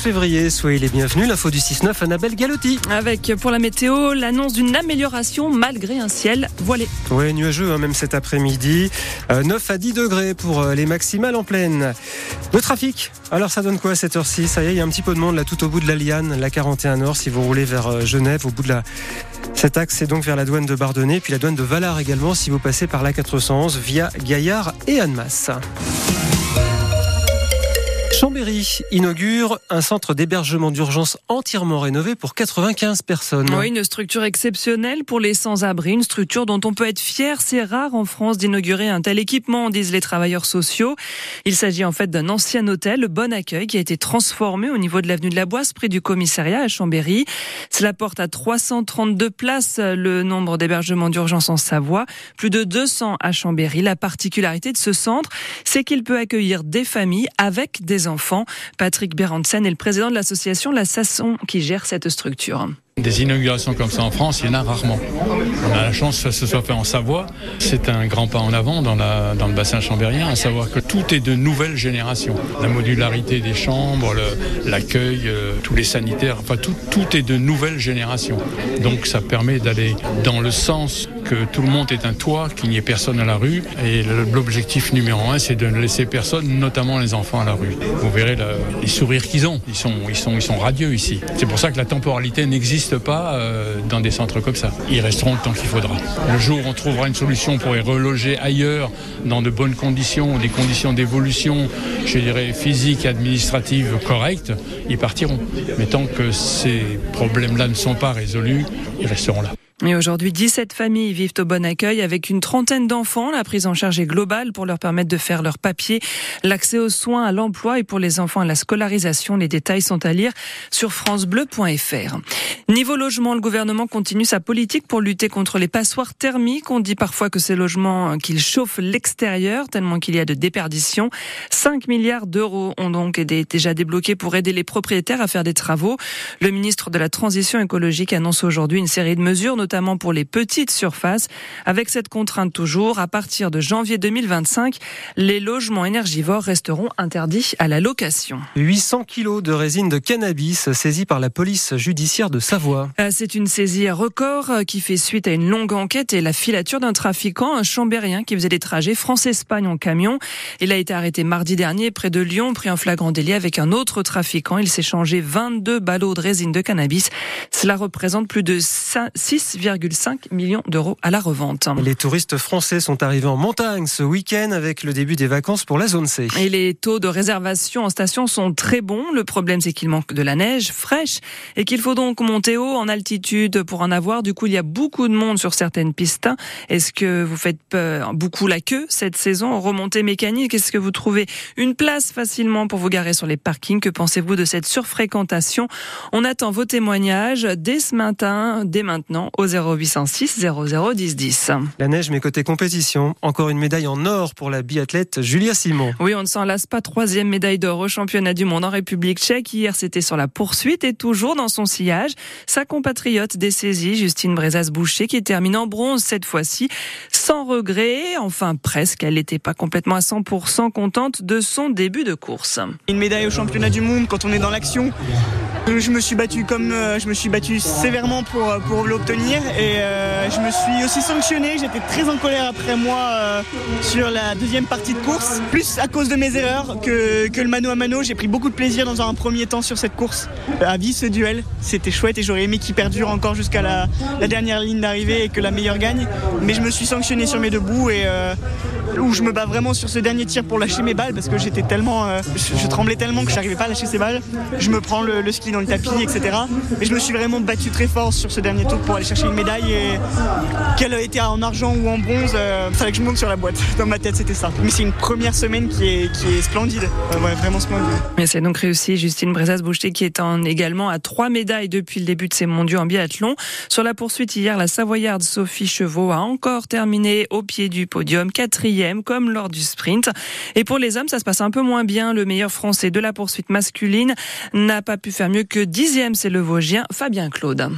février. Soyez les bienvenus. L'info du 6-9, Annabelle Galotti. Avec pour la météo, l'annonce d'une amélioration malgré un ciel voilé. Oui, nuageux, hein, même cet après-midi. 9 euh, à 10 degrés pour euh, les maximales en pleine. Le trafic, alors ça donne quoi à cette heure-ci? Ça y est, il y a un petit peu de monde là tout au bout de la Liane, la 41 Nord, si vous roulez vers euh, Genève, au bout de la. Cet axe, c'est donc vers la douane de Bardonnay, puis la douane de Valar également, si vous passez par la 411 via Gaillard et Annemasse. Chambéry inaugure un centre d'hébergement d'urgence entièrement rénové pour 95 personnes. Oui, une structure exceptionnelle pour les sans-abri, une structure dont on peut être fier. C'est rare en France d'inaugurer un tel équipement, disent les travailleurs sociaux. Il s'agit en fait d'un ancien hôtel, le Bon Accueil, qui a été transformé au niveau de l'avenue de la Boisse, près du commissariat à Chambéry. Cela porte à 332 places le nombre d'hébergements d'urgence en Savoie, plus de 200 à Chambéry. La particularité de ce centre, c'est qu'il peut accueillir des familles avec des enfants. Patrick Berendsen est le président de l'association La Sasson qui gère cette structure. Des inaugurations comme ça en France, il y en a rarement. On a la chance que ce soit fait en Savoie. C'est un grand pas en avant dans, le bassin chambérien, à savoir que tout est de nouvelle génération. La modularité des chambres, l'accueil, euh, tous les sanitaires, enfin tout, tout est de nouvelle génération. Donc ça permet d'aller dans le sens que tout le monde est un toit, qu'il n'y ait personne à la rue. Et l'objectif numéro un, c'est de ne laisser personne, notamment les enfants, à la rue. Vous verrez les sourires qu'ils ont. Ils sont, ils, sont, ils sont radieux ici. C'est pour ça que la temporalité n'existe pas euh, dans des centres comme ça. Ils resteront le temps qu'il faudra. Le jour où on trouvera une solution pour les reloger ailleurs, dans de bonnes conditions, des conditions d'évolution, je dirais, physiques et administratives correctes, ils partiront. Mais tant que ces problèmes-là ne sont pas résolus, ils resteront là. Et aujourd'hui, 17 familles vivent au bon accueil avec une trentaine d'enfants. La prise en charge est globale pour leur permettre de faire leurs papiers, l'accès aux soins, à l'emploi et pour les enfants à la scolarisation. Les détails sont à lire sur francebleu.fr. Niveau logement, le gouvernement continue sa politique pour lutter contre les passoires thermiques. On dit parfois que ces logements qu'ils chauffent l'extérieur tellement qu'il y a de déperdition. 5 milliards d'euros ont donc été déjà débloqués pour aider les propriétaires à faire des travaux. Le ministre de la Transition écologique annonce aujourd'hui une série de mesures, notamment pour les petites surfaces. Avec cette contrainte toujours, à partir de janvier 2025, les logements énergivores resteront interdits à la location. 800 kilos de résine de cannabis saisis par la police judiciaire de Savoie. Euh, c'est une saisie record euh, qui fait suite à une longue enquête et la filature d'un trafiquant, un chambérien qui faisait des trajets France-Espagne en camion. Il a été arrêté mardi dernier près de Lyon, pris en flagrant délit avec un autre trafiquant. Il s'est changé 22 ballots de résine de cannabis. Cela représente plus de 6 6,5 millions d'euros à la revente. Les touristes français sont arrivés en montagne ce week-end avec le début des vacances pour la zone C. Et les taux de réservation en station sont très bons. Le problème, c'est qu'il manque de la neige fraîche et qu'il faut donc monter haut en altitude pour en avoir. Du coup, il y a beaucoup de monde sur certaines pistes. Est-ce que vous faites beaucoup la queue cette saison Remontée mécanique, est-ce que vous trouvez une place facilement pour vous garer sur les parkings? Que pensez-vous de cette surfréquentation? On attend vos témoignages dès ce matin, dès maintenant, aux 0806 00 10 10. La neige, mais côté compétition, encore une médaille en or pour la biathlète Julia Simon. Oui, on ne s'en lasse pas. Troisième médaille d'or au championnat du monde en République tchèque. Hier, c'était sur la poursuite et toujours dans son sillage. Sa compatriote des saisies, Justine Brezas-Boucher, qui termine en bronze cette fois-ci, sans regret. Enfin, presque. Elle n'était pas complètement à 100% contente de son début de course. Une médaille au championnat du monde quand on est dans l'action. Je me suis battu comme euh, je me suis battu sévèrement pour, euh, pour l'obtenir et euh, je me suis aussi sanctionné. J'étais très en colère après moi sur la deuxième partie de course, plus à cause de mes erreurs que, que le mano à mano. J'ai pris beaucoup de plaisir dans un premier temps sur cette course. À vie ce duel, c'était chouette et j'aurais aimé qu'il perdure encore jusqu'à la, dernière ligne d'arrivée et que la meilleure gagne. Mais je me suis sanctionné sur mes deux bouts et où je me bats vraiment sur ce dernier tir pour lâcher mes balles parce que j'étais tellement, je, tremblais tellement que je n'arrivais pas à lâcher ces balles. Je me prends le, ski le tapis, etc. Et je me suis vraiment battu très fort sur ce dernier tour pour aller chercher une médaille et qu'elle été en argent ou en bronze, euh, fallait que je monte sur la boîte. Dans ma tête, c'était ça. Mais c'est une première semaine qui est, qui est splendide, euh, vraiment splendide. Mais c'est donc réussi. Justine Brezas-Boucher qui est en, également à trois médailles depuis le début de ses mondiaux en biathlon. Sur la poursuite hier, la Savoyarde Sophie Chevaux a encore terminé au pied du podium, quatrième comme lors du sprint. Et pour les hommes, ça se passe un peu moins bien. Le meilleur français de la poursuite masculine n'a pas pu faire mieux que dixième, c'est le Vosgien Fabien Claude.